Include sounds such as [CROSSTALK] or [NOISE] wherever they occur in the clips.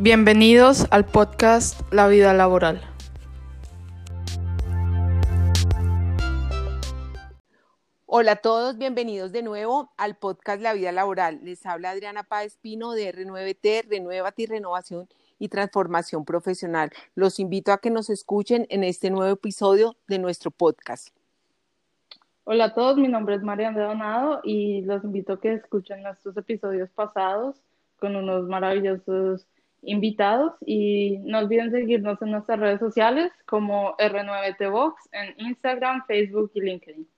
Bienvenidos al podcast La vida laboral. Hola a todos, bienvenidos de nuevo al podcast La vida laboral. Les habla Adriana Páez Pino de R9T, Renuévate y Renovación y Transformación Profesional. Los invito a que nos escuchen en este nuevo episodio de nuestro podcast. Hola a todos, mi nombre es Mariana Donado y los invito a que escuchen nuestros episodios pasados con unos maravillosos invitados y no olviden seguirnos en nuestras redes sociales como R9TVox en Instagram, Facebook y LinkedIn.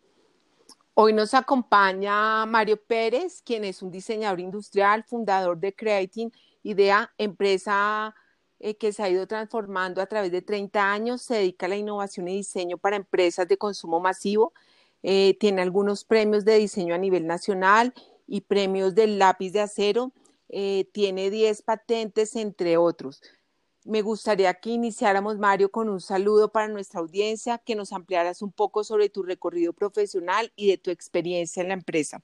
Hoy nos acompaña Mario Pérez, quien es un diseñador industrial, fundador de Creating Idea, empresa eh, que se ha ido transformando a través de 30 años, se dedica a la innovación y diseño para empresas de consumo masivo, eh, tiene algunos premios de diseño a nivel nacional y premios del lápiz de acero eh, tiene 10 patentes, entre otros. Me gustaría que iniciáramos, Mario, con un saludo para nuestra audiencia, que nos ampliaras un poco sobre tu recorrido profesional y de tu experiencia en la empresa.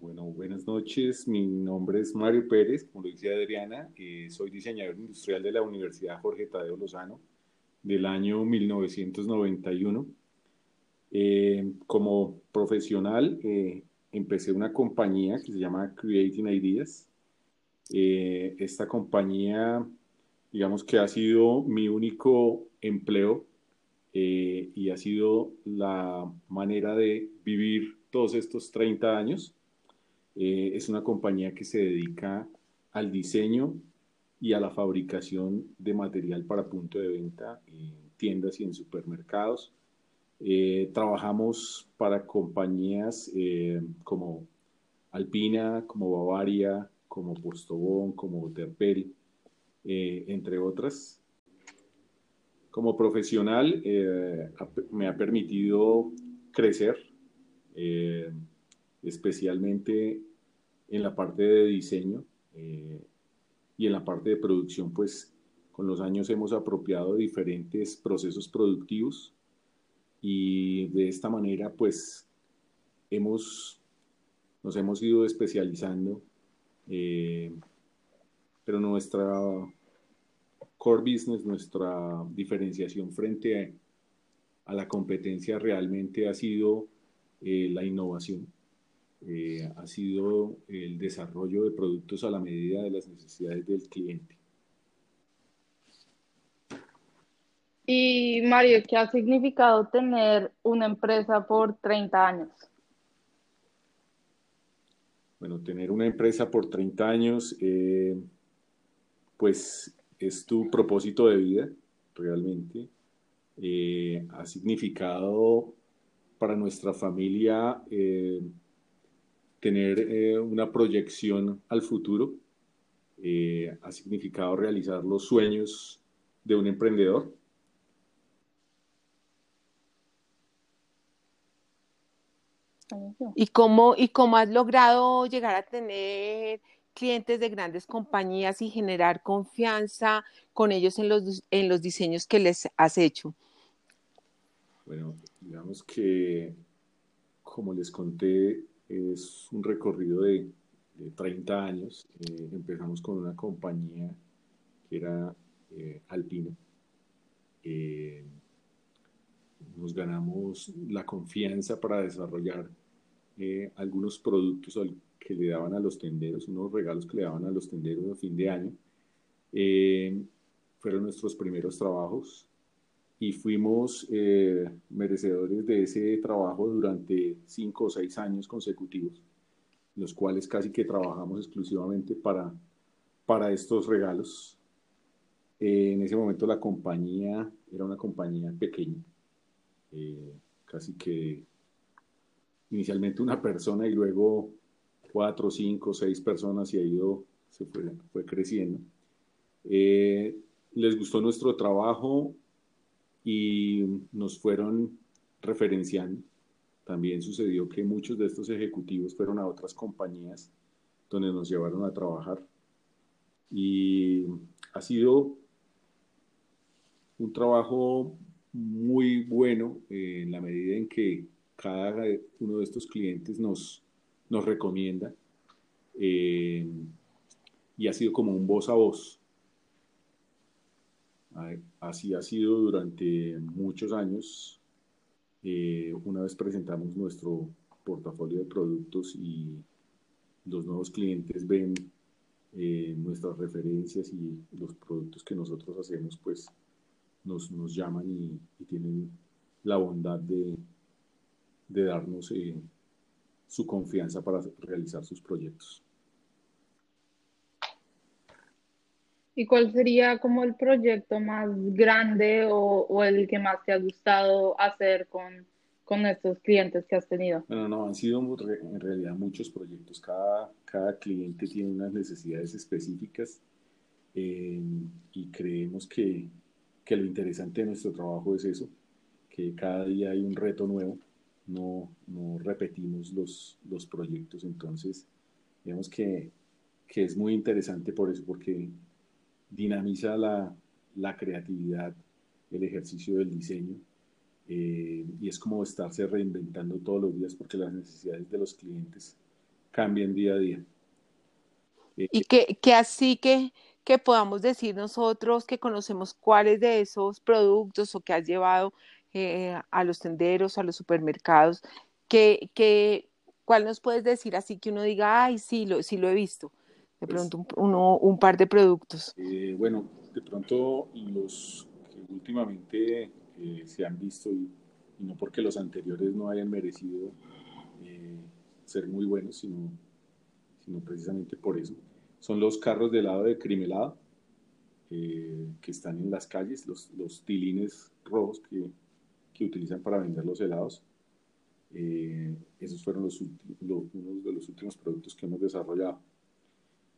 Bueno, buenas noches. Mi nombre es Mario Pérez, como lo dice Adriana. Eh, soy diseñador industrial de la Universidad Jorge Tadeo Lozano del año 1991. Eh, como profesional, empecé una compañía que se llama Creating Ideas. Eh, esta compañía, digamos que ha sido mi único empleo eh, y ha sido la manera de vivir todos estos 30 años. Eh, es una compañía que se dedica al diseño y a la fabricación de material para punto de venta en tiendas y en supermercados. Eh, trabajamos para compañías eh, como Alpina, como Bavaria, como Postobón, como Terpel, eh, entre otras. Como profesional me ha permitido crecer, especialmente en la parte de diseño y en la parte de producción, pues con los años hemos apropiado diferentes procesos productivos y de esta manera pues hemos, nos hemos ido especializando, eh, pero nuestra core business, nuestra diferenciación frente a, la competencia realmente ha sido eh, la innovación, eh, ha sido el desarrollo de productos a la medida de las necesidades del cliente. Y Mario, ¿qué ha significado tener una empresa por 30 años? Bueno, tener una empresa por 30 años, eh, pues es tu propósito de vida, realmente. Eh, ha significado para nuestra familia eh, tener una proyección al futuro. ha significado realizar los sueños de un emprendedor ¿Y cómo, ¿Y cómo has logrado llegar a tener clientes de grandes compañías y generar confianza con ellos en los, en los diseños que les has hecho? Bueno, digamos que, como les conté, es un recorrido de, 30 años. Eh, empezamos con una compañía que era eh, Alpina. Eh, nos ganamos la confianza para desarrollar eh, algunos productos que le daban a los tenderos, unos regalos que le daban a los tenderos a fin de año. Eh, fueron nuestros primeros trabajos y fuimos eh, merecedores de ese trabajo durante cinco o seis años consecutivos, los cuales casi que trabajamos exclusivamente para, para estos regalos. en ese momento la compañía era una compañía pequeña, casi que inicialmente una persona y luego cuatro, cinco, seis personas y ha ido, se fue, fue creciendo. Eh, les gustó nuestro trabajo y nos fueron referenciando. También sucedió que muchos de estos ejecutivos fueron a otras compañías donde nos llevaron a trabajar. Y ha sido un trabajo muy bueno en la medida en que cada uno de estos clientes nos, nos recomienda eh, y ha sido como un voz a voz. Así ha sido durante muchos años. Eh, una vez presentamos nuestro portafolio de productos y los nuevos clientes ven eh, nuestras referencias y los productos que nosotros hacemos, pues nos, nos llaman y, tienen la bondad de, de darnos eh, su confianza para realizar sus proyectos. ¿Y cuál sería como el proyecto más grande o, o el que más te ha gustado hacer con, con estos clientes que has tenido? Bueno, no, han sido en realidad muchos proyectos. Cada, cada cliente tiene unas necesidades específicas eh, y creemos que, que, lo interesante de nuestro trabajo es eso, que cada día hay un reto nuevo, no, no repetimos los, los proyectos, entonces digamos que, que es muy interesante por eso, porque dinamiza la, la creatividad, el ejercicio del diseño. Eh, y es como estarse reinventando todos los días porque las necesidades de los clientes cambian día a día. Eh, y que, que así que, que podamos decir nosotros que conocemos cuáles de esos productos o que has llevado eh, a los tenderos, a los supermercados, que, que, ¿cuál nos puedes decir así que uno diga, ay, sí, lo, sí lo he visto? De pues pronto un, uno, un par de productos. Eh, bueno, de pronto los que últimamente eh, se han visto y, no porque los anteriores no hayan merecido eh, ser muy buenos, sino, sino precisamente por eso. Son los carros de helado de crimelado que están en las calles, los, los tilines rojos que, que utilizan para vender los helados. esos fueron los, unos de los últimos productos que hemos desarrollado.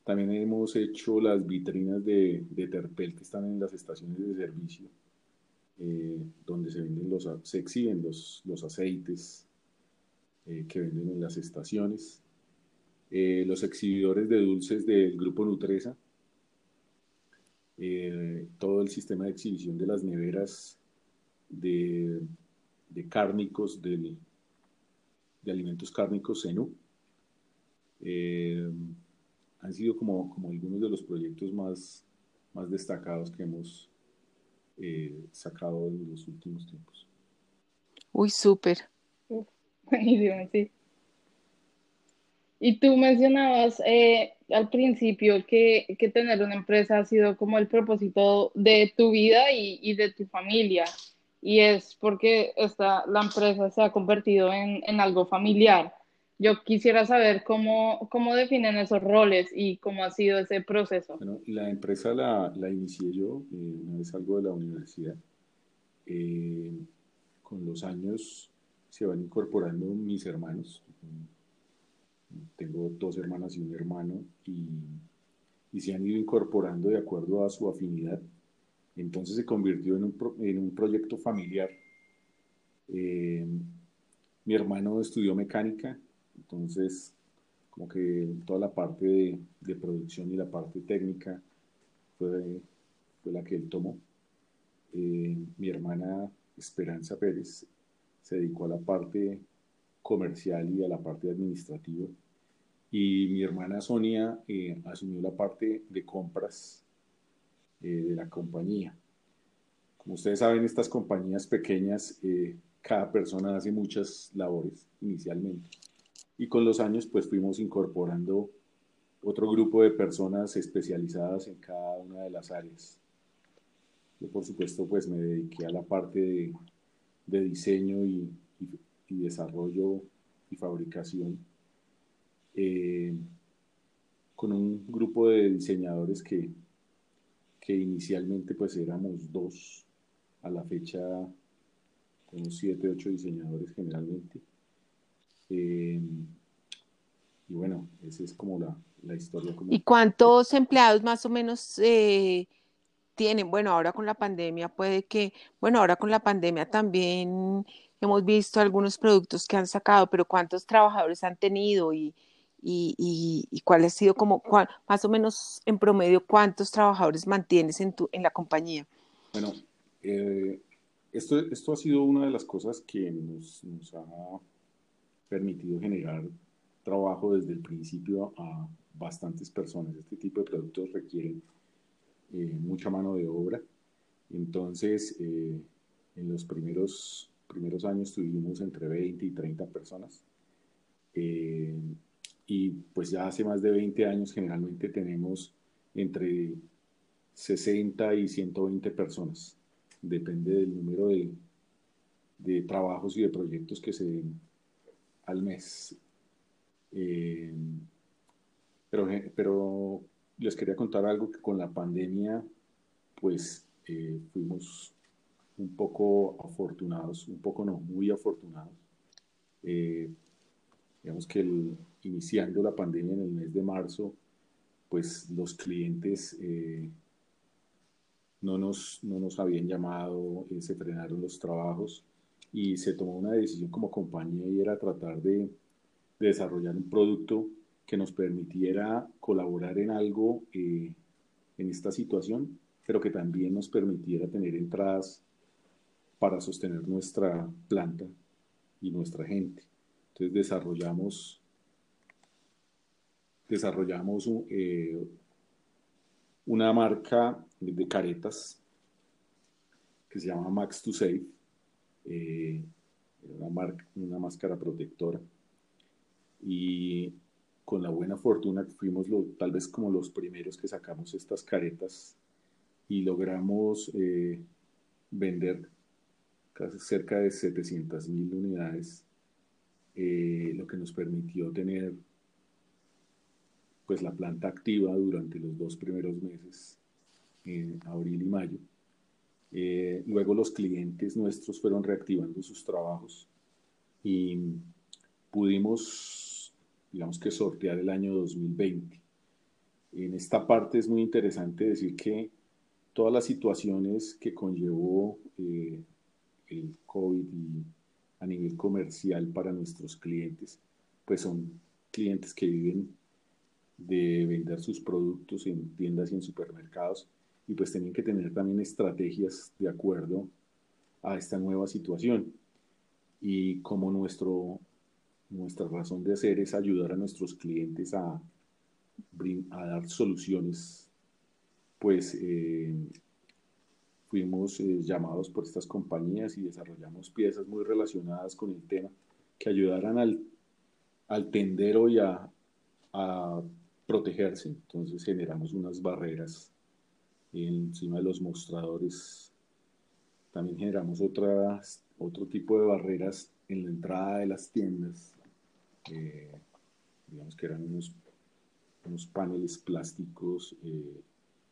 También hemos hecho las vitrinas de, de Terpel que están en las estaciones de servicio, eh, donde se, venden los, se exhiben los, los aceites eh, que venden en las estaciones. Eh, los exhibidores de dulces del grupo Nutresa. todo el sistema de exhibición de las neveras de, de cárnicos, del, de alimentos cárnicos Zenú han sido como, como algunos de los proyectos más, más destacados que hemos eh, sacado en los últimos tiempos. Uy, súper. [LAUGHS] Buenísimo, sí. Y tú mencionabas eh, al principio que, que, tener una empresa ha sido como el propósito de tu vida y, y de tu familia. Y es porque esta, la empresa se ha convertido en, en algo familiar. Yo quisiera saber cómo, cómo definen esos roles y cómo ha sido ese proceso. Bueno, la empresa la, la inicié yo eh, una vez salgo de la universidad. Eh, con los años se van incorporando mis hermanos. Tengo dos hermanas y un hermano y, y se han ido incorporando de acuerdo a su afinidad. Entonces se convirtió en un, en un proyecto familiar. Eh, mi hermano estudió mecánica entonces, como que toda la parte de, producción y la parte técnica fue, fue la que él tomó. Eh, mi hermana Esperanza Pérez se dedicó a la parte comercial y a la parte administrativa. Y mi hermana Sonia eh, asumió la parte de compras eh, de la compañía. Como ustedes saben, estas compañías pequeñas, cada persona hace muchas labores inicialmente y con los años pues fuimos incorporando otro grupo de personas especializadas en cada una de las áreas. Yo por supuesto pues me dediqué a la parte de, de diseño y, y, desarrollo y fabricación eh, con un grupo de diseñadores que, que inicialmente pues éramos dos, a la fecha unos siete, ocho diseñadores generalmente. Eh, y bueno, esa es como la, la historia. ¿Y cuántos empleados más o menos eh, tienen? Bueno, ahora con la pandemia puede que, bueno, ahora con la pandemia también hemos visto algunos productos que han sacado, pero ¿cuántos trabajadores han tenido y, y, y, cuál ha sido como, más o menos en promedio, cuántos trabajadores mantienes en, tu, en la compañía? Bueno, eh, esto, esto ha sido una de las cosas que nos, nos ha permitido generar trabajo desde el principio a bastantes personas. Este tipo de productos requieren eh, mucha mano de obra Entonces, en los primeros, primeros años tuvimos entre 20 y 30 personas. Y pues ya hace más de 20 años generalmente tenemos entre 60 y 120 personas. Depende del número de, de trabajos y de proyectos que se den al mes. Eh, pero, pero les quería contar algo que con la pandemia, pues eh, fuimos un poco afortunados, un poco no, muy afortunados. Eh, digamos que el, iniciando la pandemia en el mes de marzo, pues los clientes no, nos, no nos habían llamado, se frenaron los trabajos y se tomó una decisión como compañía y era tratar de, desarrollar un producto que nos permitiera colaborar en algo eh, en esta situación, pero que también nos permitiera tener entradas para sostener nuestra planta y nuestra gente. Entonces desarrollamos, desarrollamos eh, una marca de caretas que se llama Max to Save eh, una, marca, una máscara protectora. Y con la buena fortuna fuimos tal vez como los primeros que sacamos estas caretas y logramos eh, vender casi cerca de 700 mil unidades, eh, lo que nos permitió tener pues la planta activa durante los dos primeros meses, en abril y mayo. Eh, luego los clientes nuestros fueron reactivando sus trabajos y pudimos, digamos que sortear el año 2020. En esta parte es muy interesante decir que todas las situaciones que conllevó eh, el COVID y a nivel comercial para nuestros clientes, pues son clientes que viven de vender sus productos en tiendas y en supermercados y pues tenían que tener también estrategias de acuerdo a esta nueva situación. Y como nuestro, nuestra razón de hacer es ayudar a nuestros clientes a, a dar soluciones, pues eh, fuimos eh, llamados por estas compañías y desarrollamos piezas muy relacionadas con el tema que ayudaran al, al tendero y a, a protegerse. Entonces generamos unas barreras encima de los mostradores. También generamos otras, otro tipo de barreras en la entrada de las tiendas. Eh, digamos que eran unos, unos paneles plásticos eh,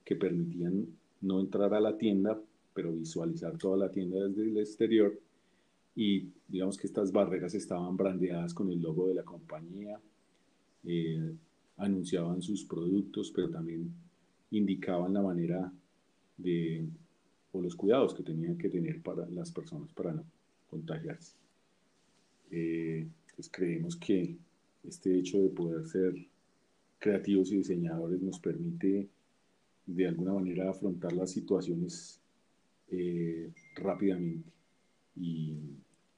que permitían no entrar a la tienda, pero visualizar toda la tienda desde el exterior. Y digamos que estas barreras estaban brandeadas con el logo de la compañía, eh, anunciaban sus productos, pero también indicaban la manera de, o los cuidados que tenían que tener para las personas para no contagiarse. Eh, pues creemos que este hecho de poder ser creativos y diseñadores nos permite de alguna manera afrontar las situaciones eh, rápidamente y,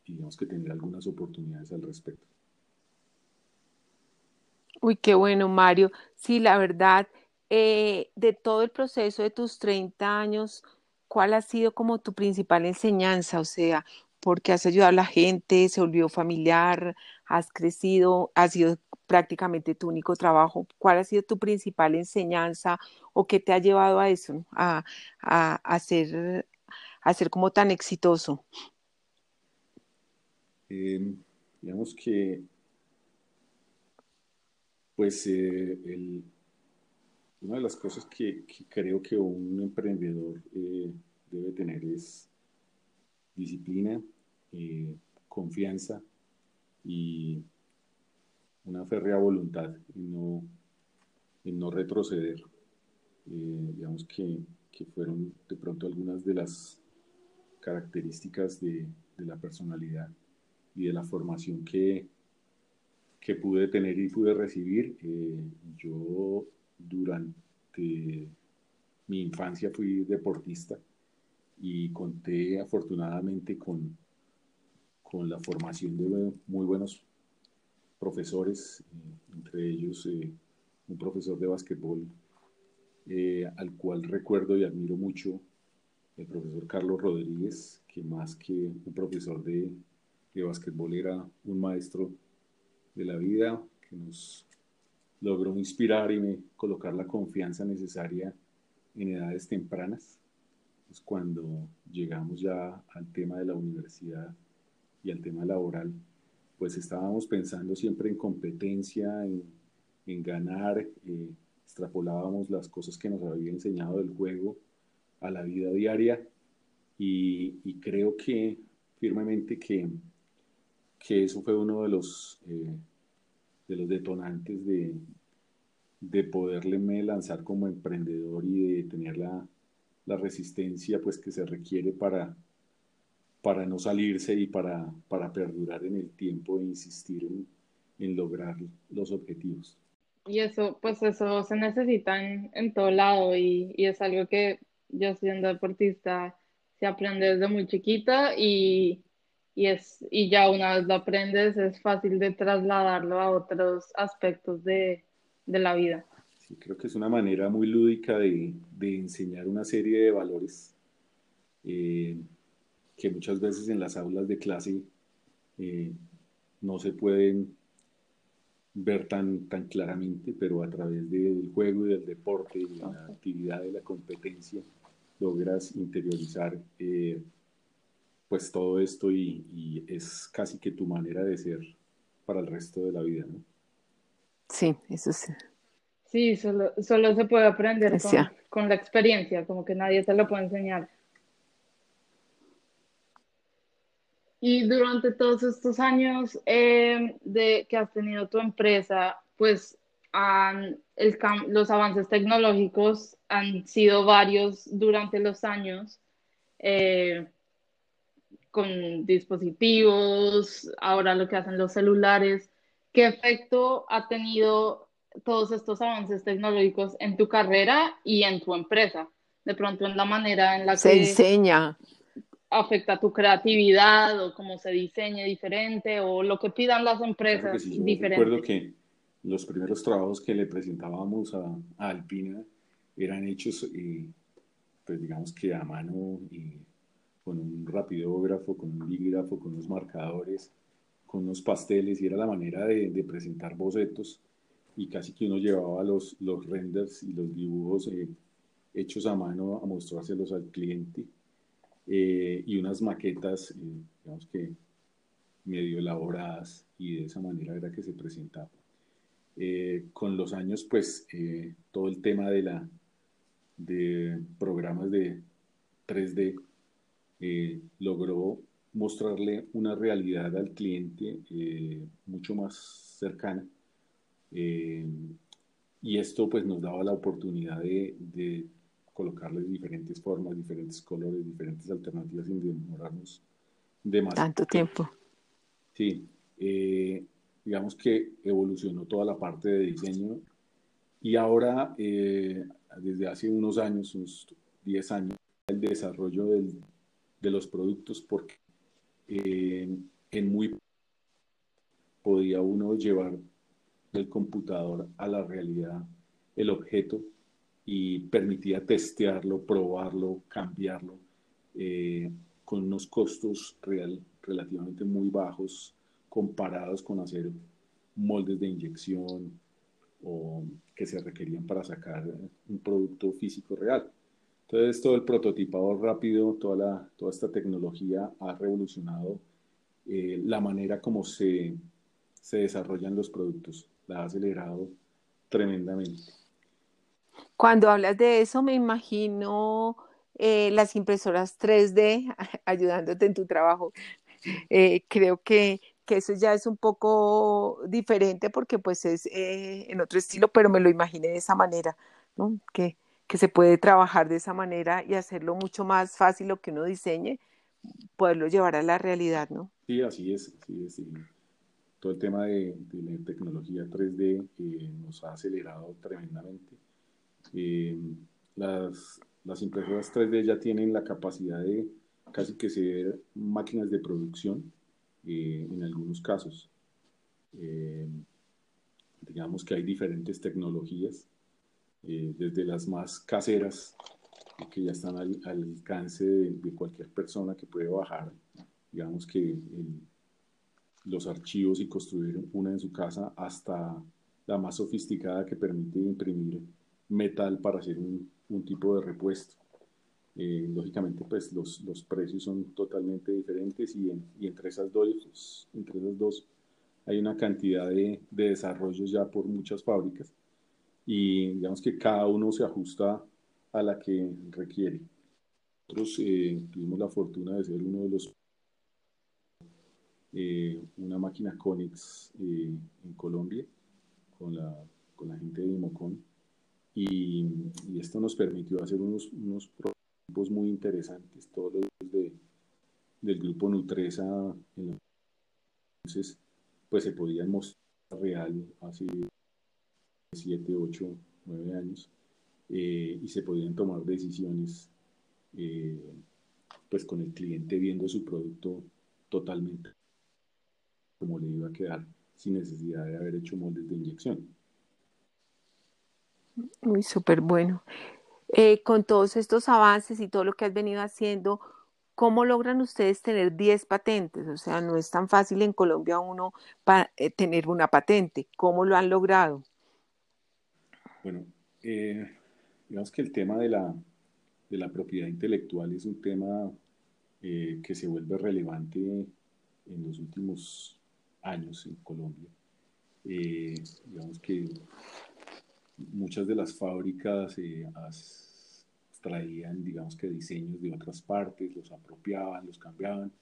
y digamos que tener algunas oportunidades al respecto. Uy, qué bueno, Mario. Sí, la verdad, eh, de todo el proceso de tus 30 años, ¿cuál ha sido como tu principal enseñanza? O sea, porque has ayudado a la gente, se volvió familiar, has crecido, ha sido prácticamente tu único trabajo. ¿Cuál ha sido tu principal enseñanza o qué te ha llevado a eso, a, a, ser, a ser como tan exitoso? Em, digamos que, pues, eh, una de las cosas que, creo que un emprendedor eh, debe tener es disciplina, eh, confianza y una férrea voluntad en no, retroceder. Digamos que, fueron de pronto algunas de las características de, la personalidad y de la formación que, que pude tener y pude recibir. yo durante mi infancia fui deportista y conté afortunadamente con, con la formación de muy buenos profesores, eh, entre ellos eh, un profesor de básquetbol eh, al cual recuerdo y admiro mucho el profesor Carlos Rodríguez, que más que un profesor de, de básquetbol era un maestro de la vida, que nos logró inspirar y colocar la confianza necesaria en edades tempranas. Pues cuando llegamos ya al tema de la universidad y al tema laboral, pues estábamos pensando siempre en competencia, en, ganar, eh, extrapolábamos las cosas que nos había enseñado el juego a la vida diaria y, creo que firmemente que, que, eso fue uno de los, eh, de los detonantes de, de poderle lanzar como emprendedor y de tener la, la resistencia pues que se requiere para, para no salirse y para, para perdurar en el tiempo e insistir en, en lograr los objetivos. Y eso, pues eso se necesita en, en todo lado y, y, es algo que yo siendo deportista se aprende desde muy chiquita y, y, es, y ya una vez lo aprendes es fácil de trasladarlo a otros aspectos de, de la vida. Sí, creo que es una manera muy lúdica de, de enseñar una serie de valores eh, que muchas veces en las aulas de clase eh, no se pueden ver tan, tan claramente, pero a través del juego y del deporte y la actividad de la competencia logras interiorizar eh, pues todo esto y, es casi que tu manera de ser para el resto de la vida, ¿no? Sí, eso sí. Sí, solo, solo se puede aprender con, con la experiencia, como que nadie te lo puede enseñar. Y durante todos estos años eh, de, que has tenido tu empresa, pues han, el, los avances tecnológicos han sido varios durante los años, eh, con dispositivos, ahora lo que hacen los celulares. ¿Qué efecto ha tenido todos estos avances tecnológicos en tu carrera y en tu empresa? De pronto en la manera en la que... Se enseña afecta tu creatividad o cómo se diseñe diferente o lo que pidan las empresas sí, Recuerdo que los primeros trabajos que le presentábamos a, Alpina eran hechos, eh, pues digamos que a mano, y con un rapidógrafo, con un lígrafo, con unos marcadores, con unos pasteles, y era la manera de, presentar bocetos, y casi que uno llevaba los, los renders y los dibujos eh, hechos a mano a mostrárselos al cliente eh, y unas maquetas, eh, digamos que medio elaboradas y de esa manera era que se presentaba. Eh, con los años, pues todo el tema de, la, de programas de 3D logró mostrarle una realidad al cliente mucho más cercana. y esto pues nos daba la oportunidad de, de colocarles diferentes formas, diferentes colores, diferentes alternativas sin demorarnos demasiado. Tanto tiempo. Sí, eh, digamos que evolucionó toda la parte de diseño y ahora, eh, desde hace unos años, unos 10 años, el desarrollo del, de los productos porque eh, en muy podía uno llevar del computador a la realidad el objeto y permitía testearlo, probarlo, cambiarlo, eh, con unos costos real, relativamente muy bajos comparados con hacer moldes de inyección o que se requerían para sacar un producto físico real. Entonces, todo el prototipado rápido, toda, la, toda esta tecnología ha revolucionado eh, la manera como se, se desarrollan los productos, la ha acelerado tremendamente. Cuando hablas de eso, me imagino eh, las impresoras 3D [LAUGHS] ayudándote en tu trabajo. Eh, creo que, que, eso ya es un poco diferente porque pues es en otro estilo, pero me lo imaginé de esa manera, ¿no? Que, que se puede trabajar de esa manera y hacerlo mucho más fácil lo que uno diseñe, poderlo llevar a la realidad, ¿no? Sí, así es, así es. Todo el tema de, de la tecnología 3D nos ha acelerado tremendamente eh, las, las, impresoras 3D ya tienen la capacidad de casi que ser máquinas de producción eh, en algunos casos. Eh, digamos que hay diferentes tecnologías, desde las más caseras que ya están al, alcance de, cualquier persona que puede bajar, digamos que los archivos y construir una en su casa hasta la más sofisticada que permite imprimir metal para hacer un, un tipo de repuesto. Eh, lógicamente, pues los, los, precios son totalmente diferentes y, y, entre, esas dos, entre esas dos hay una cantidad de, de desarrollos ya por muchas fábricas y digamos que cada uno se ajusta a la que requiere. Nosotros eh, tuvimos la fortuna de ser uno de los, eh, una máquina Conex en Colombia con la, con la gente de Dimocon y, y, esto nos permitió hacer unos, unos prototipos muy interesantes, todos los de, del grupo Nutresa. Entonces, pues se podían mostrar real hace 7, 8, 9 años eh, y se podían tomar decisiones eh, pues con el cliente viendo su producto totalmente como le iba a quedar sin necesidad de haber hecho moldes de inyección. Muy súper bueno. Eh, con todos estos avances y todo lo que has venido haciendo, ¿cómo logran ustedes tener 10 patentes? O sea, no es tan fácil en Colombia uno para, tener una patente. ¿Cómo lo han logrado? Bueno, eh, digamos que el tema de la, de la propiedad intelectual es un tema que se vuelve relevante en los últimos años en Colombia. digamos que muchas de las fábricas eh, traían, digamos que diseños de otras partes, los apropiaban, los cambiaban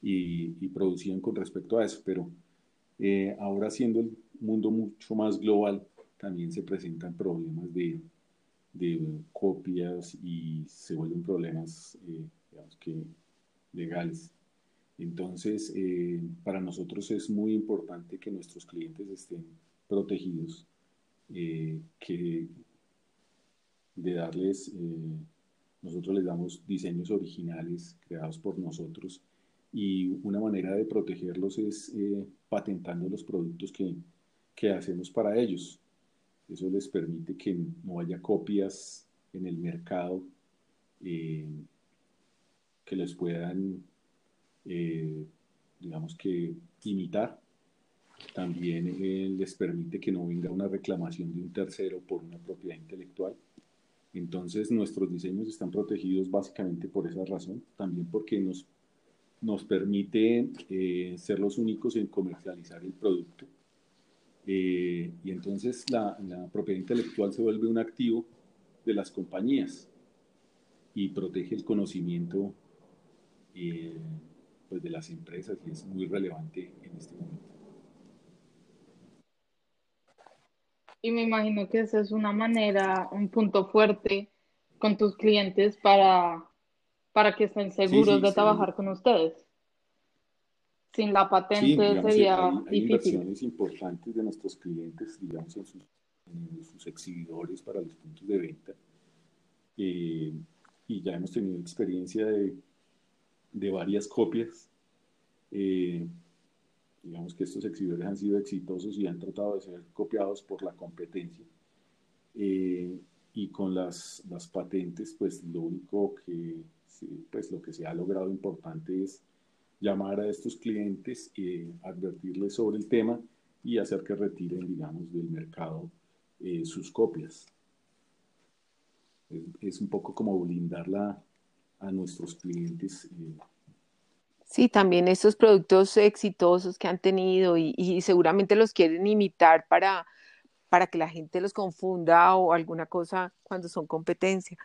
y, producían con respecto a eso, pero eh, ahora siendo el mundo mucho más global, también se presentan problemas de, copias y se vuelven problemas, eh, digamos que legales. Entonces, para nosotros es muy importante que nuestros clientes estén protegidos eh, que de darles, eh, nosotros les damos diseños originales creados por nosotros y una manera de protegerlos es eh, patentando los productos que, que hacemos para ellos. Eso les permite que no haya copias en el mercado que les puedan, digamos que, imitar también eh, les permite que no venga una reclamación de un tercero por una propiedad intelectual. Entonces nuestros diseños están protegidos básicamente por esa razón, también porque nos, nos permite eh, ser los únicos en comercializar el producto. Eh, y entonces la, la, propiedad intelectual se vuelve un activo de las compañías y protege el conocimiento pues de las empresas y es muy relevante en este momento. Y me imagino que esa es una manera, un punto fuerte con tus clientes para, para que estén seguros de trabajar con ustedes. Sin la patente sería hay, hay difícil. inversiones importantes de nuestros clientes, digamos, en sus, exhibidores para los puntos de venta. Eh, y ya hemos tenido experiencia de, de varias copias. Eh, digamos que estos exhibidores han sido exitosos y han tratado de ser copiados por la competencia. Eh, y con las, las, patentes, pues lo único que, pues lo que se ha logrado importante es llamar a estos clientes, advertirles sobre el tema y hacer que retiren, digamos, del mercado eh, sus copias. Es, es, un poco como blindarla a nuestros clientes eh, Sí, también estos productos exitosos que han tenido y, seguramente los quieren imitar para, para que la gente los confunda o alguna cosa cuando son competencia.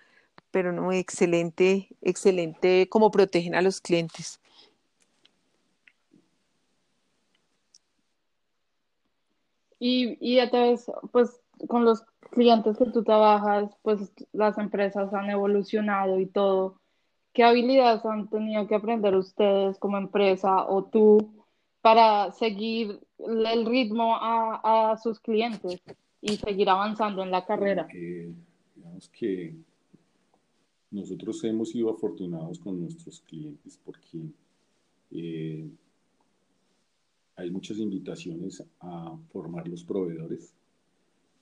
Pero no, excelente, excelente cómo protegen a los clientes. Y, y entonces, pues con los clientes que tú trabajas, pues las empresas han evolucionado y todo. ¿Qué habilidades han tenido que aprender ustedes como empresa o tú para seguir el ritmo a, sus clientes y seguir avanzando en la carrera? digamos que nosotros hemos sido afortunados con nuestros clientes porque eh, hay muchas invitaciones a formar los proveedores.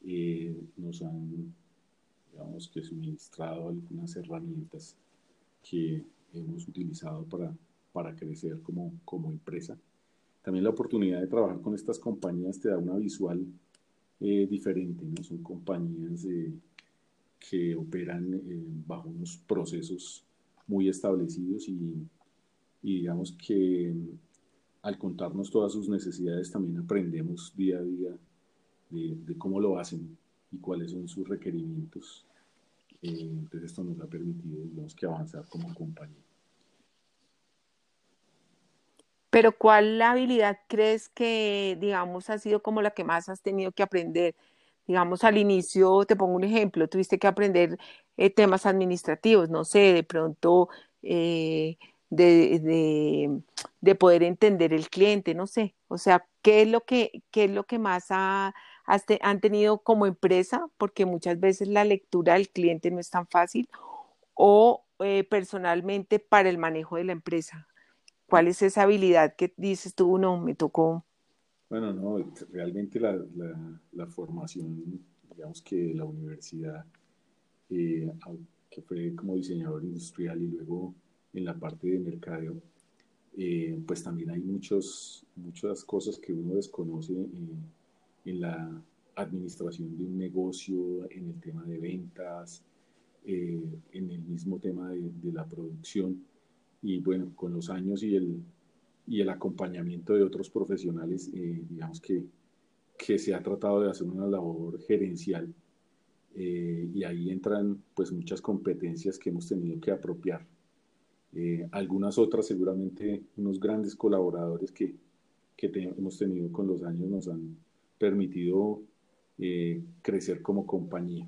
Eh, nos han digamos que suministrado algunas herramientas que hemos utilizado para, para crecer como, como empresa. También la oportunidad de trabajar con estas compañías te da una visual eh, diferente, ¿no? Son compañías que operan eh, bajo unos procesos muy establecidos y digamos que al contarnos todas sus necesidades también aprendemos día a día de, cómo lo hacen y cuáles son sus requerimientos. Eh, entonces esto nos ha permitido, digamos, que avanzar como compañía. Pero ¿cuál habilidad crees que, digamos, ha sido como la que más has tenido que aprender? Digamos, al inicio, te pongo un ejemplo, tuviste que aprender eh, temas administrativos, no sé, de pronto eh, de, de, de, poder entender el cliente, no sé. O sea, ¿qué es lo que, qué es lo que más ha, han tenido como empresa? Porque muchas veces la lectura del cliente no es tan fácil. O eh, personalmente para el manejo de la empresa. ¿Cuál es esa habilidad que dices tú, no, me tocó? Bueno, no, realmente la, la, la formación, digamos que la universidad, eh, que fue como diseñador industrial y luego en la parte de mercadeo, eh, pues también hay muchos, muchas cosas que uno desconoce en, la administración de un negocio, en el tema de ventas, eh, en el mismo tema de, la producción y bueno, con los años y el, y el acompañamiento de otros profesionales, eh, digamos que, que se ha tratado de hacer una labor gerencial y ahí entran pues muchas competencias que hemos tenido que apropiar. Eh, algunas otras seguramente unos grandes colaboradores que, que te, hemos tenido con los años nos han permitido eh, crecer como compañía.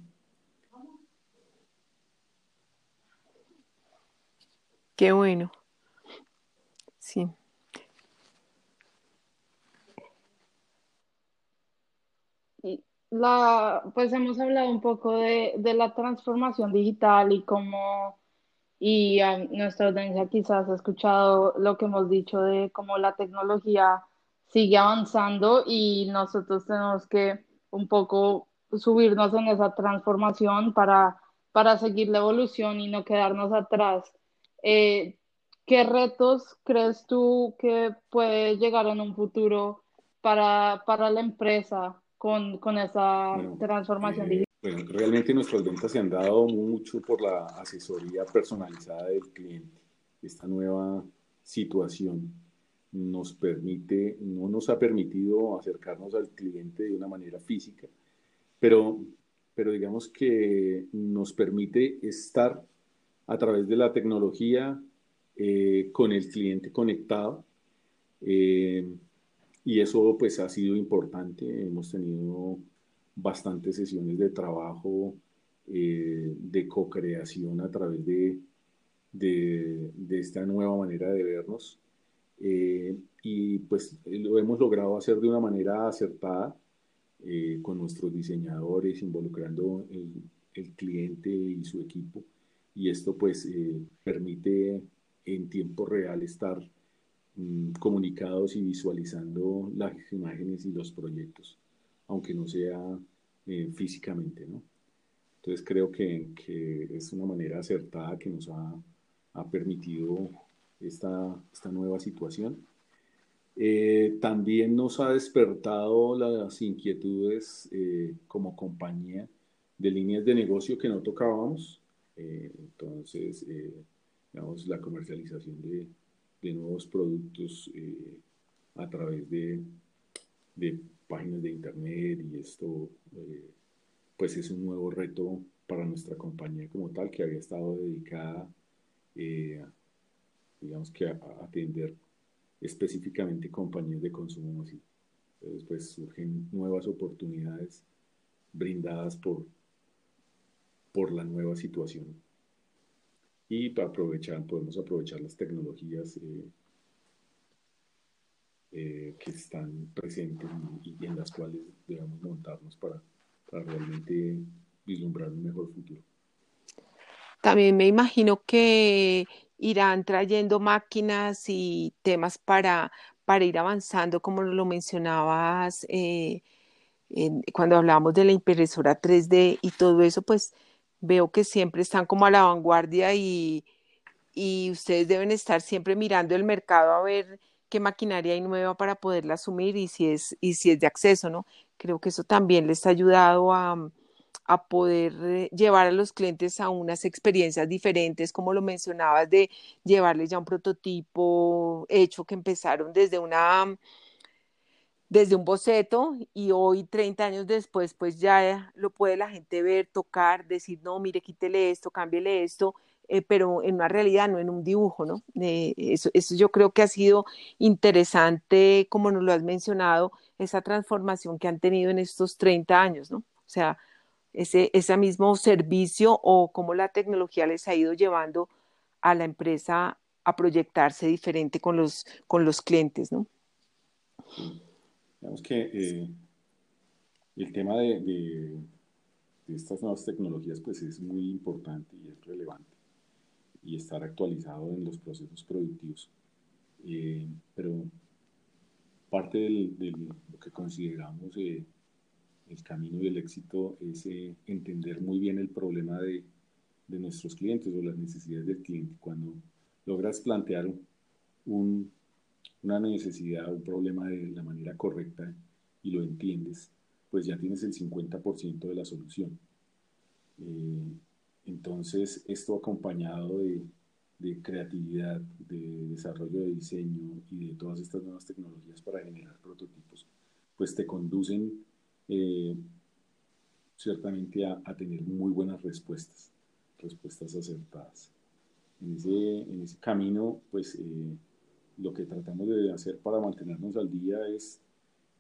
Qué bueno. Sí. La, pues hemos hablado un poco de, de la transformación digital y cómo, y um, nuestra audiencia quizás ha escuchado lo que hemos dicho de cómo la tecnología sigue avanzando y nosotros tenemos que un poco subirnos en esa transformación para, para seguir la evolución y no quedarnos atrás. Eh, ¿Qué retos crees tú que puede llegar en un futuro para, para la empresa con, con esa transformación eh, digital? Bueno, realmente nuestras ventas se han dado mucho por la asesoría personalizada del cliente. Esta nueva situación nos permite, no nos ha permitido acercarnos al cliente de una manera física, pero, pero digamos que nos permite estar a través de la tecnología eh, con el cliente conectado. Eh, y eso pues ha sido importante. Hemos tenido bastantes sesiones de trabajo, eh, de co-creación a través de, de, esta nueva manera de vernos. Eh, y pues lo hemos logrado hacer de una manera acertada eh, con nuestros diseñadores, involucrando el, cliente y su equipo y esto pues eh, permite en tiempo real estar mmm, comunicados y visualizando las imágenes y los proyectos, aunque no sea eh, físicamente, ¿no? Entonces creo que, que, es una manera acertada que nos ha, ha permitido esta, esta, nueva situación. Eh, también nos ha despertado las inquietudes eh, como compañía de líneas de negocio que no tocábamos, eh, entonces, eh, digamos, la comercialización de, de nuevos productos eh, a través de, de, páginas de internet y esto, eh, pues es un nuevo reto para nuestra compañía como tal, que había estado dedicada, eh, digamos que a, a, atender específicamente compañías de consumo así. Entonces, pues surgen nuevas oportunidades brindadas por por la nueva situación. Y para aprovechar, podemos aprovechar las tecnologías eh, eh, que están presentes y, y, en las cuales debemos montarnos para, para realmente vislumbrar un mejor futuro. También me imagino que irán trayendo máquinas y temas para, para ir avanzando, como lo mencionabas eh, en, cuando hablábamos de la impresora 3D y todo eso, pues veo que siempre están como a la vanguardia y, y ustedes deben estar siempre mirando el mercado a ver qué maquinaria hay nueva para poderla asumir y si es, y si es de acceso, ¿no? Creo que eso también les ha ayudado a, a poder eh, llevar a los clientes a unas experiencias diferentes, como lo mencionabas, de llevarles ya un prototipo hecho que empezaron desde una desde un boceto y hoy 30 años después pues ya lo puede la gente ver, tocar, decir, no, mire, quítele esto, cámbiele esto, eh, pero en una realidad, no en un dibujo, ¿no? Eh, eso, eso yo creo que ha sido interesante, como nos lo has mencionado, esa transformación que han tenido en estos 30 años, ¿no? O sea, ese, ese mismo servicio o cómo la tecnología les ha ido llevando a la empresa a proyectarse diferente con los, con los clientes, ¿no? Digamos que eh, el tema de, de, estas nuevas tecnologías pues es muy importante y es relevante y estar actualizado en los procesos productivos. Eh, pero parte de lo que consideramos eh, el camino y el éxito es eh, entender muy bien el problema de, de, nuestros clientes o las necesidades del cliente. Cuando logras plantear un, una necesidad, un problema de la manera correcta y lo entiendes, pues ya tienes el 50% de la solución. Entonces, esto acompañado de, creatividad, de desarrollo de diseño y de todas estas nuevas tecnologías para generar prototipos, pues te conducen eh, ciertamente a, tener muy buenas respuestas, respuestas acertadas. En ese, en ese camino, pues eh, lo que tratamos de hacer para mantenernos al día es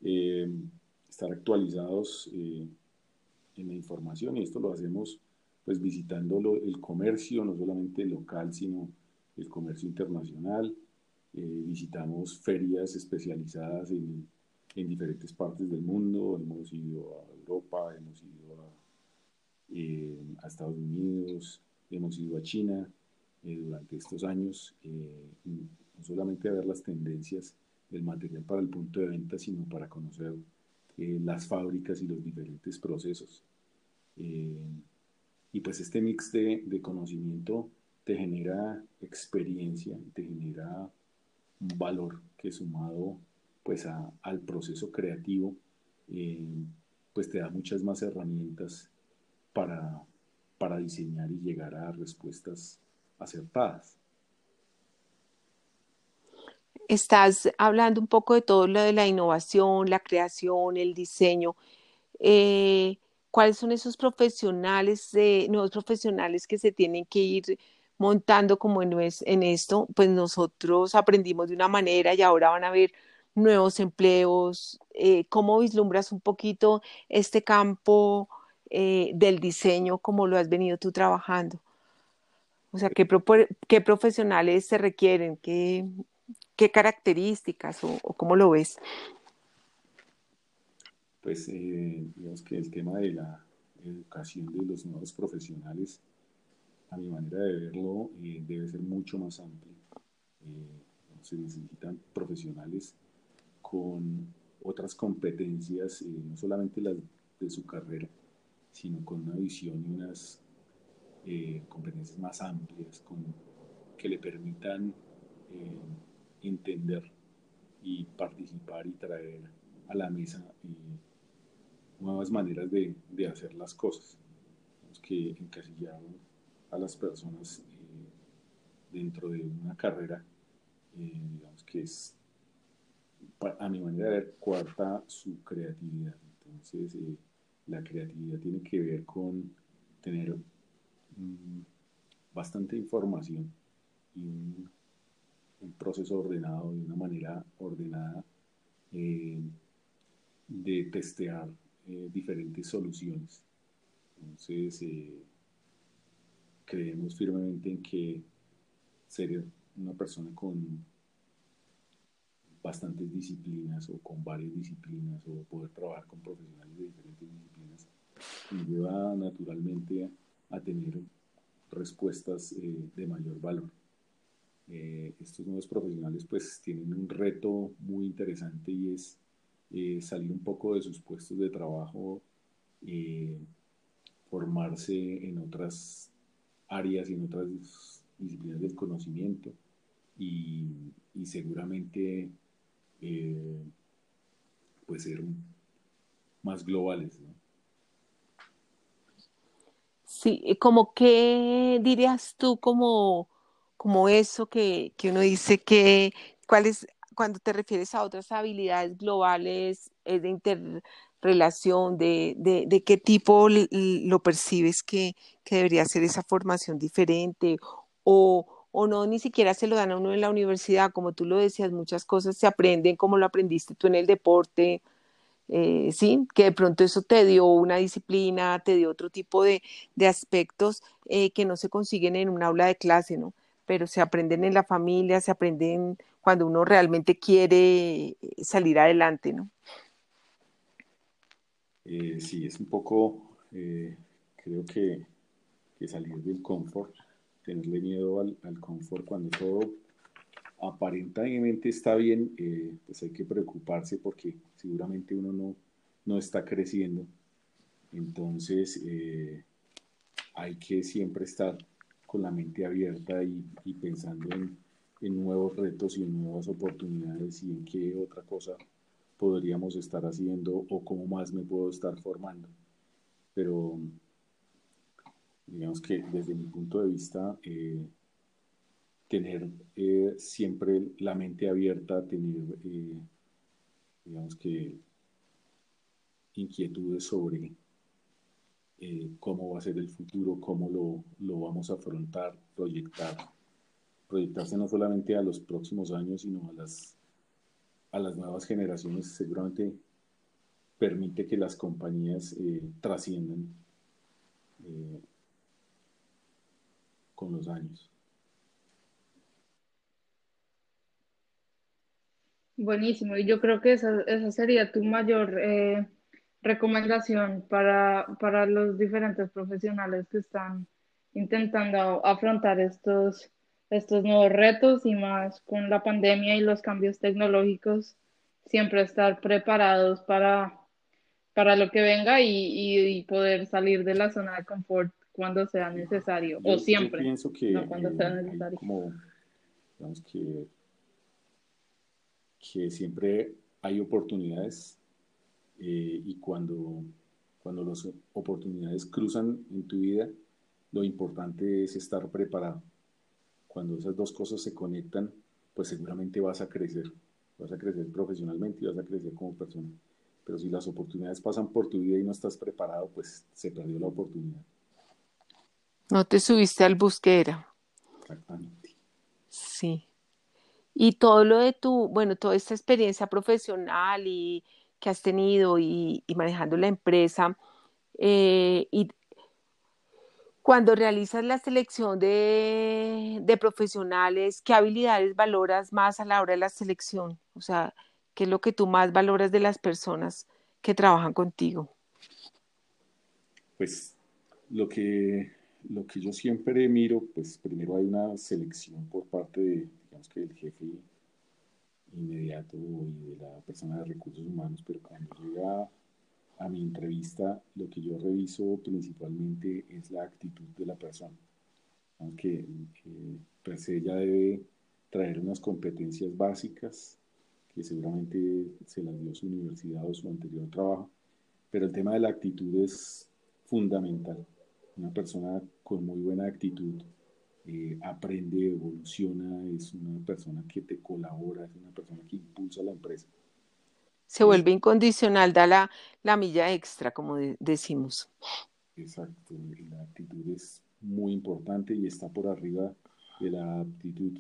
eh, estar actualizados en la información y esto lo hacemos pues visitando el comercio, no solamente local, sino el comercio internacional. visitamos ferias especializadas en en diferentes partes del mundo. Hemos ido a Europa, hemos ido a, eh, Estados Unidos, hemos ido a China eh, durante estos años, eh, no solamente a ver las tendencias del material para el punto de venta, sino para conocer las fábricas y los diferentes procesos. Y pues este mix de, de conocimiento te genera experiencia, te genera un valor que sumado pues al proceso creativo, eh, pues te da muchas más herramientas para, para diseñar y llegar a respuestas acertadas. Estás hablando un poco de todo lo de la innovación, la creación, el diseño. Eh, ¿Cuáles son esos profesionales, nuevos profesionales que se tienen que ir montando como en, esto? Pues nosotros aprendimos de una manera y ahora van a ver nuevos empleos? Eh, ¿Cómo vislumbras un poquito este campo eh, del diseño, como lo has venido tú trabajando? O sea, ¿qué, profesionales se requieren? ¿Qué, qué características o, cómo lo ves? Pues eh, digamos que el tema de la educación de los nuevos profesionales, a mi manera de verlo, debe ser mucho más amplio. se necesitan profesionales con otras competencias, eh, no solamente las de su carrera, sino con una visión y unas eh, competencias más amplias, con, que le permitan eh, entender y participar y traer a la mesa nuevas maneras de, hacer las cosas. Que encasillar a las personas dentro de una carrera, digamos que es a mi manera de ver, cuarta su creatividad. Entonces, eh, la creatividad tiene que ver con tener mm, bastante información y un, proceso ordenado, de una manera ordenada eh, de testear eh, diferentes soluciones. Entonces, creemos firmemente en que ser una persona con bastantes disciplinas o con varias disciplinas o poder trabajar con profesionales de diferentes disciplinas me lleva naturalmente a, tener respuestas eh, de mayor valor. Eh, estos nuevos profesionales pues tienen un reto muy interesante y es eh, salir un poco de sus puestos de trabajo formarse en otras áreas y en otras disciplinas del conocimiento y, seguramente eh, pues ser más globales. Sí, como que dirías tú como, como eso que, que uno dice que, ¿cuál es, cuando te refieres a otras habilidades globales, es de interrelación, de, de, qué tipo lo percibes que, que, debería ser esa formación diferente o, o no, ni siquiera se lo dan a uno en la universidad, como tú lo decías, muchas cosas se aprenden como lo aprendiste tú en el deporte, eh, sí, que de pronto eso te dio una disciplina, te dio otro tipo de, de aspectos eh, que no se consiguen en un aula de clase, ¿no? Pero se aprenden en la familia, se aprenden cuando uno realmente quiere eh, salir adelante, ¿no? Eh, sí, es un poco, eh, creo que, salir del confort, tenerle miedo al, confort cuando todo aparentemente está bien, pues hay que preocuparse porque seguramente uno no, está creciendo. Entonces, hay que siempre estar con la mente abierta y pensando en, en nuevos retos y en nuevas oportunidades y en qué otra cosa podríamos estar haciendo o cómo más me puedo estar formando. Pero digamos que desde mi punto de vista, eh, tener eh, siempre la mente abierta, tener, eh, digamos que, inquietudes sobre cómo va a ser el futuro, cómo lo, lo vamos a afrontar, proyectar proyectarse no solamente a los próximos años, sino a las, a las nuevas generaciones, seguramente permite que las compañías eh, trasciendan eh, con los años. Buenísimo, y yo creo que esa, esa sería tu mayor eh, recomendación para, para los diferentes profesionales que están intentando afrontar estos estos nuevos retos y más con la pandemia y los cambios tecnológicos, siempre estar preparados para, para lo que venga y, poder salir de la zona de confort cuando sea necesario, o siempre, pienso que, no cuando sea necesario. Como, digamos que, que siempre hay oportunidades eh, y cuando, cuando las oportunidades cruzan en tu vida, lo importante es estar preparado cuando esas dos cosas se conectan, pues seguramente vas a crecer, vas a crecer profesionalmente y vas a crecer como persona. Pero si las oportunidades pasan por tu vida y no estás preparado, pues se perdió la oportunidad. No te subiste al busquera. Exactamente. Sí. Y todo lo de tu, bueno, toda esta experiencia profesional y que has tenido y, manejando la empresa, eh, y cuando realizas la selección de, profesionales, ¿qué habilidades valoras más a la hora de la selección? O sea, ¿qué es lo que tú más valoras de las personas que trabajan contigo? Pues lo que, lo que yo siempre miro, pues primero hay una selección por parte de, digamos que del jefe inmediato y de la persona de recursos humanos, pero cuando llega a mi entrevista, lo que yo reviso principalmente es la actitud de la persona. Aunque pues ella debe traer unas competencias básicas que seguramente se las dio su universidad o su anterior trabajo, pero el tema de la actitud es fundamental. Una persona con muy buena actitud eh, aprende, evoluciona, es una persona que te colabora, es una persona que impulsa la empresa se vuelve incondicional, da la, la milla extra, como decimos. Exacto, la actitud es muy importante y está por arriba de la aptitud.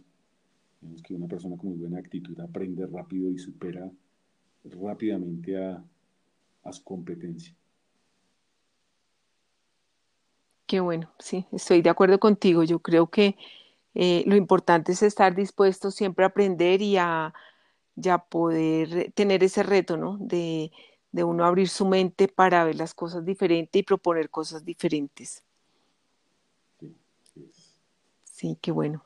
Vemos que una persona con muy buena actitud aprende rápido y supera rápidamente a, a su competencia. Qué bueno, sí, estoy de acuerdo contigo. Yo creo que eh, lo importante es estar dispuesto siempre a aprender y a, ya poder tener ese reto, ¿no? De, de uno abrir su mente para ver las cosas diferentes y proponer cosas diferentes. Sí, qué bueno.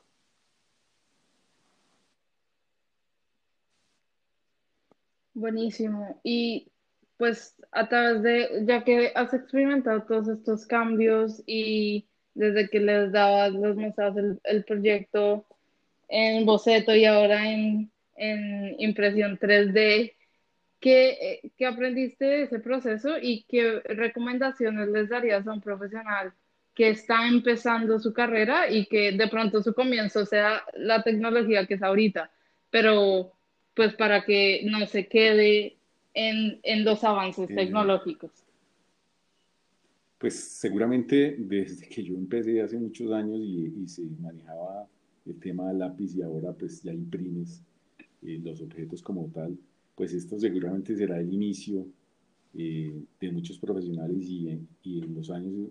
Buenísimo. Y pues a través de, ya que has experimentado todos estos cambios y desde que les dabas, los mostrabas el, el proyecto en boceto y ahora en, en impresión 3D, ¿qué, ¿qué aprendiste de ese proceso y qué recomendaciones les darías a un profesional que está empezando su carrera y que de pronto su comienzo sea la tecnología que es ahorita, pero pues para que no se quede en, en los avances Eh, tecnológicos. Pues seguramente desde que yo empecé hace muchos años y, y se manejaba el tema del lápiz y ahora pues ya imprimes eh, los objetos como tal, pues esto seguramente será el inicio eh, de muchos profesionales y, en- y en los años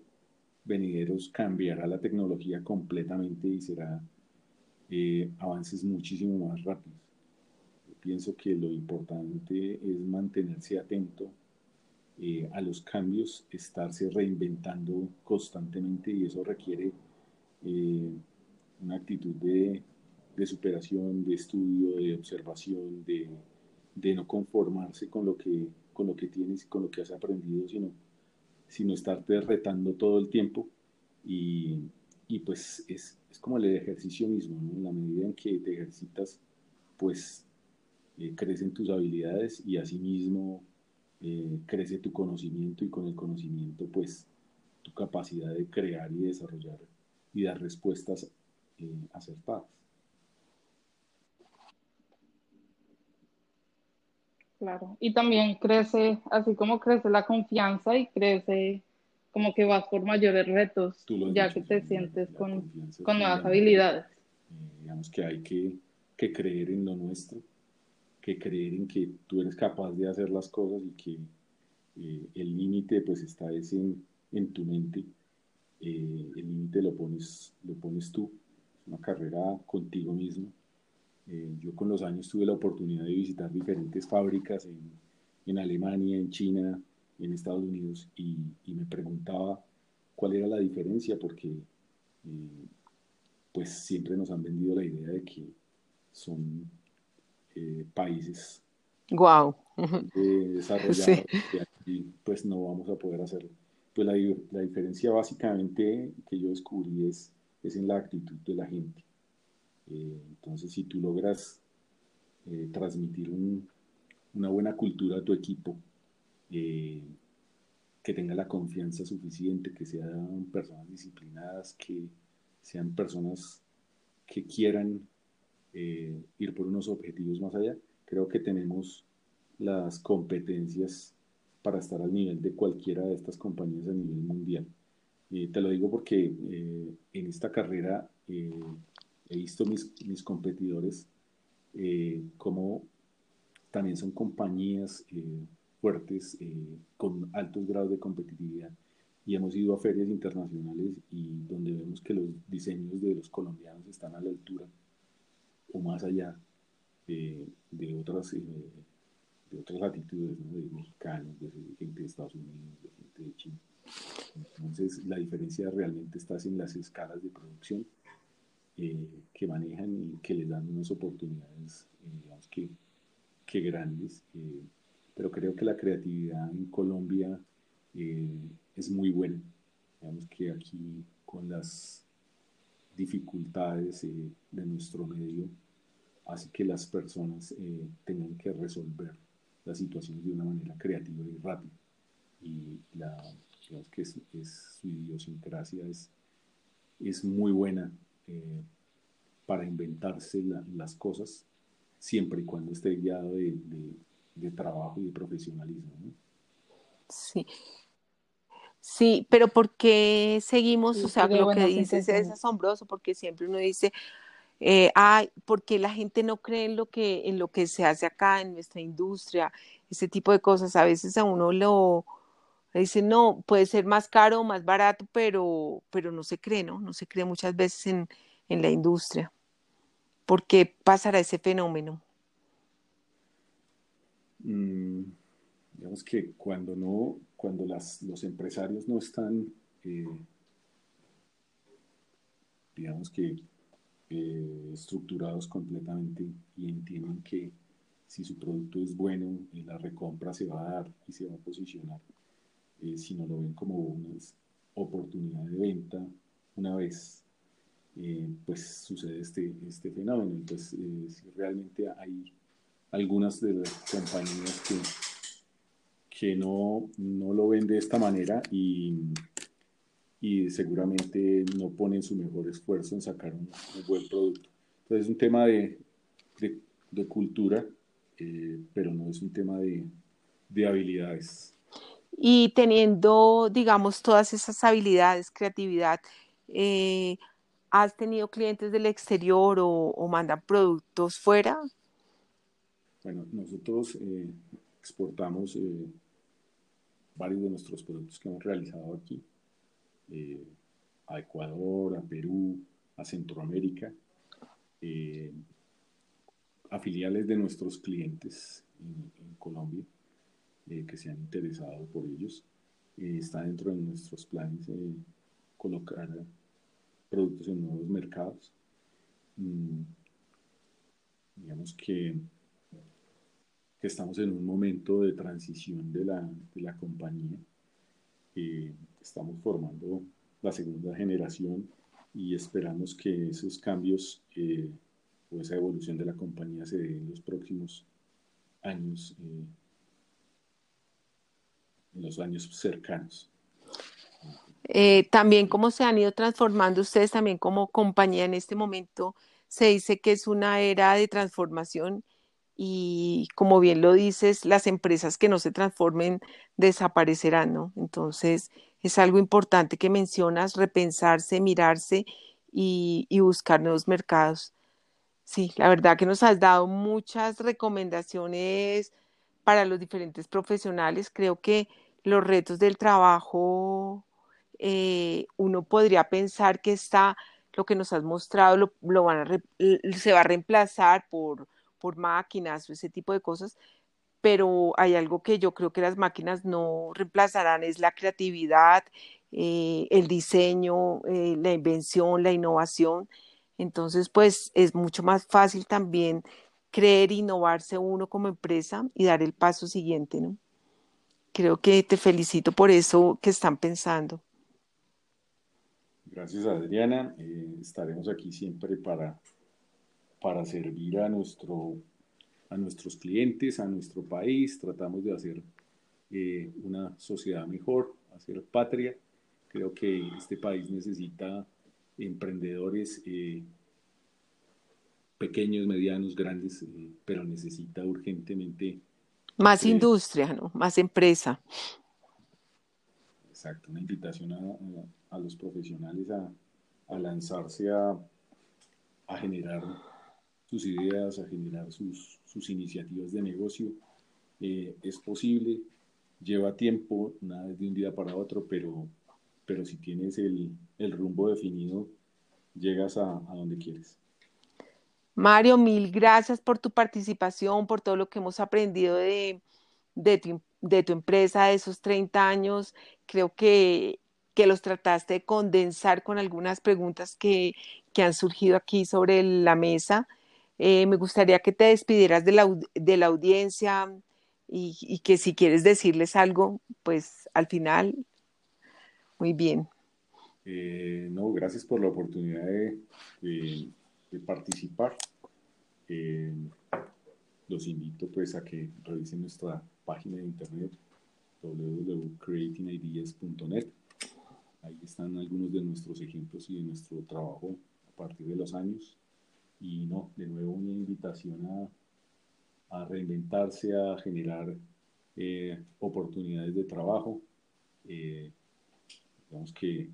venideros cambiará la tecnología completamente y será eh, avances muchísimo más rápidos. Yo pienso que lo importante es mantenerse atento eh, a los cambios, estarse reinventando constantemente y eso requiere eh, una actitud de, de superación, de estudio, de observación, de, de no conformarse con lo que, con lo que tienes con lo que has aprendido, sino, sino estarte retando todo el tiempo y, y pues es, es como el ejercicio mismo, ¿no? En la medida en que te ejercitas, pues eh, crecen tus habilidades y asimismo eh, crece tu conocimiento y con el conocimiento pues tu capacidad de crear y desarrollar y dar respuestas eh, acertadas. Claro. Y también crece, así como crece la confianza y crece como que vas por mayores retos, ya dicho, que te sientes con, con nuevas habilidades. Eh, digamos que hay que, que creer en lo nuestro, que creer en que tú eres capaz de hacer las cosas y que eh, el límite pues está es en, en tu mente. Eh, el límite lo pones, lo pones tú, una carrera contigo mismo. Eh, yo con los años tuve la oportunidad de visitar diferentes fábricas en, en Alemania, en China, en Estados Unidos y, y me preguntaba cuál era la diferencia porque eh, pues siempre nos han vendido la idea de que son eh, países Wow. [LAUGHS] desarrollados Sí. y aquí pues no vamos a poder hacerlo. Pues la, la diferencia básicamente que yo descubrí es, es en la actitud de la gente. Eh, entonces, si tú logras eh, transmitir un- una buena cultura a tu equipo, eh, que tenga la confianza suficiente, que sean personas disciplinadas, que sean personas que quieran ir por unos objetivos más allá, creo que tenemos las competencias para estar al nivel de cualquiera de estas compañías a nivel mundial. Te lo digo porque en esta carrera he visto mis, mis competidores eh, como también son compañías eh, fuertes eh, con altos grados de competitividad y hemos ido a ferias internacionales y donde vemos que los diseños de los colombianos están a la altura o más allá de, de otras, eh, de otras latitudes, ¿no? de mexicanos, de gente de Estados Unidos, de gente de China. Entonces, la diferencia realmente está en las escalas de producción eh, que manejan y que les dan unas oportunidades, eh, digamos que, que grandes. eh, pero creo que la creatividad en Colombia eh, es muy buena. Digamos que aquí con las dificultades eh, de nuestro medio hace que las personas eh, tengan que resolver las situaciones de una manera creativa y rápida. Y la, digamos que es, es- su idiosincrasia es, es muy buena eh, para inventarse la- las cosas siempre y cuando esté guiado de, de- de trabajo y de profesionalismo. ¿no? Sí. Sí, pero ¿por qué seguimos? Sí, O sea, lo que dices es asombroso porque siempre uno dice, eh, ay, porque la gente no cree en lo que, en lo que se hace acá, en nuestra industria, ese tipo de cosas. A veces a uno lo le dice, no, puede ser más caro o más barato, pero, pero no se cree, ¿no? No se cree muchas veces en, en la industria. ¿Por qué pasará ese fenómeno? Mm, digamos que cuando no, cuando las, los empresarios no están, eh, digamos que eh, estructurados completamente y entienden que si su producto es bueno, y la recompra se va a dar y se va a posicionar. Eh, si no lo ven como una oportunidad de venta una vez, eh, pues sucede este, este fenómeno. Entonces, eh, si realmente hay algunas de las compañías que, que no, no lo ven de esta manera y, y seguramente no ponen su mejor esfuerzo en sacar un, buen producto. Entonces es un tema de, de, de cultura, eh, pero no es un tema de, de habilidades. Y teniendo, digamos, todas esas habilidades, creatividad, eh, ¿has tenido clientes del exterior o, o mandan productos fuera? Bueno, nosotros eh, exportamos eh, varios de nuestros productos que hemos realizado aquí a Ecuador, a Perú, a Centroamérica, a filiales de nuestros clientes en, en Colombia eh, que se han interesado por ellos. está dentro de nuestros planes colocar productos en nuevos mercados. Mm, digamos que, que, estamos en un momento de transición de la, de la compañía. Eh, estamos formando la segunda generación y esperamos que esos cambios eh, o esa evolución de la compañía se dé en los próximos años, eh, en los años cercanos. Eh, también cómo se han ido transformando ustedes también como compañía en este momento. Se dice que es una era de transformación y como bien lo dices, las empresas que no se transformen desaparecerán, ¿no? Entonces, es algo importante que mencionas, repensarse, mirarse y, y buscar nuevos mercados. Sí, la verdad que nos has dado muchas recomendaciones para los diferentes profesionales. Creo que los retos del trabajo eh, uno podría pensar que está, lo que nos has mostrado lo, lo van a se va a reemplazar por, por máquinas o ese tipo de cosas, pero hay algo que yo creo que las máquinas no reemplazarán, es la creatividad, eh, el diseño, eh, la invención, la innovación. Entonces, pues es mucho más fácil también creer, innovarse uno como empresa y dar el paso siguiente, ¿no? Creo que te felicito por eso que están pensando. Gracias, Adriana. Eh, estaremos aquí siempre para, para servir a, nuestro, a nuestros clientes, a nuestro país. Tratamos de hacer eh, una sociedad mejor, hacer patria. Creo que este país necesita emprendedores eh, pequeños, medianos, grandes, pero necesita urgentemente... Más industria, ¿no? Más empresa. Exacto, una invitación a, a, los profesionales a, a lanzarse a, a, generar sus ideas, a generar sus, sus iniciativas de negocio. Eh, es posible, lleva tiempo, nada de un día para otro, pero, pero si tienes el, el rumbo definido, llegas a, a donde quieres. Mario, mil gracias por tu participación, por todo lo que hemos aprendido de, de tu de tu empresa, de esos 30 años, creo que, que los trataste de condensar con algunas preguntas que, que han surgido aquí sobre la mesa. Eh, me gustaría que te despidieras de la, de la audiencia y, y, que si quieres decirles algo, pues al final, muy bien. Eh, no, gracias por la oportunidad de, de, de participar. Eh, los invito pues a que revisen nuestra página de internet www.creatingideas.net. Ahí están algunos de nuestros ejemplos y de nuestro trabajo a partir de los años. Y no, de nuevo una invitación a, a reinventarse, a generar eh, oportunidades de trabajo. Eh, digamos que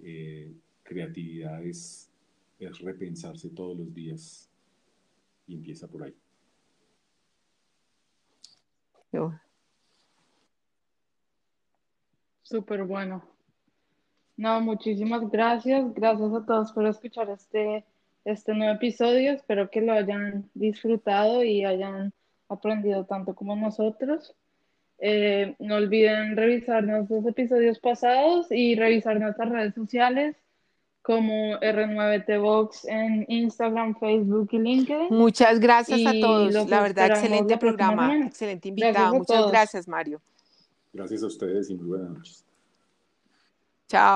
eh, creatividad es, es repensarse todos los días y empieza por ahí. Súper bueno. No, muchísimas gracias. Gracias a todos por escuchar este, este nuevo episodio. Espero que lo hayan disfrutado y hayan aprendido tanto como nosotros. Eh, no olviden revisar nuestros episodios pasados y revisar nuestras redes sociales como R9T Box en Instagram, Facebook y LinkedIn. Muchas gracias a todos. La verdad, excelente la programa, excelente invitado. Muchas todos. gracias, Mario. Gracias a ustedes y muy buenas noches. Chao.